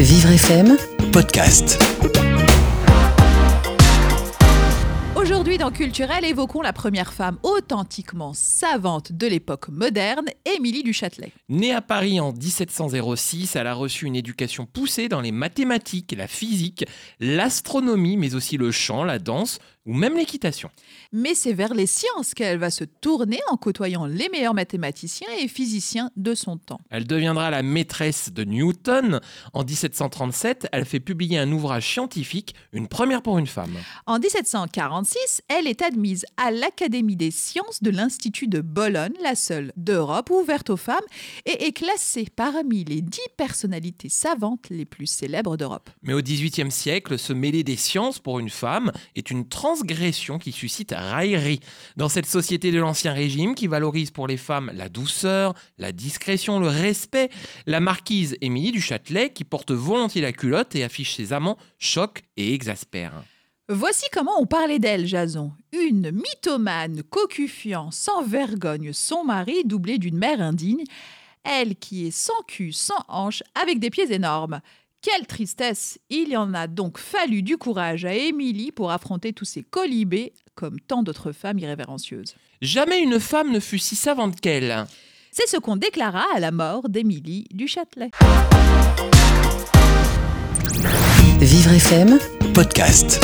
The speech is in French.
Vivre FM podcast. Aujourd'hui dans Culturel, évoquons la première femme authentiquement savante de l'époque moderne, Émilie du Châtelet. Née à Paris en 1706, elle a reçu une éducation poussée dans les mathématiques, la physique, l'astronomie, mais aussi le chant, la danse ou même l'équitation. Mais c'est vers les sciences qu'elle va se tourner en côtoyant les meilleurs mathématiciens et physiciens de son temps. Elle deviendra la maîtresse de Newton. En 1737, elle fait publier un ouvrage scientifique, une première pour une femme. En 1746, elle est admise à l'Académie des sciences de l'Institut de Bologne, la seule d'Europe ouverte aux femmes, et est classée parmi les dix personnalités savantes les plus célèbres d'Europe. Mais au XVIIIe siècle, se mêler des sciences pour une femme est une transgression qui suscite raillerie. Dans cette société de l'Ancien Régime qui valorise pour les femmes la douceur, la discrétion, le respect, la marquise Émilie du Châtelet qui porte volontiers la culotte et affiche ses amants choque et exaspère. Voici comment on parlait d'elle, Jason. Une mythomane, cocufiant, sans vergogne, son mari, doublé d'une mère indigne. Elle qui est sans cul, sans hanche, avec des pieds énormes. Quelle tristesse Il y en a donc fallu du courage à Émilie pour affronter tous ces colibés, comme tant d'autres femmes irrévérencieuses. Jamais une femme ne fut si savante qu'elle. C'est ce qu'on déclara à la mort d'Émilie du Châtelet. Vivre FM Podcast.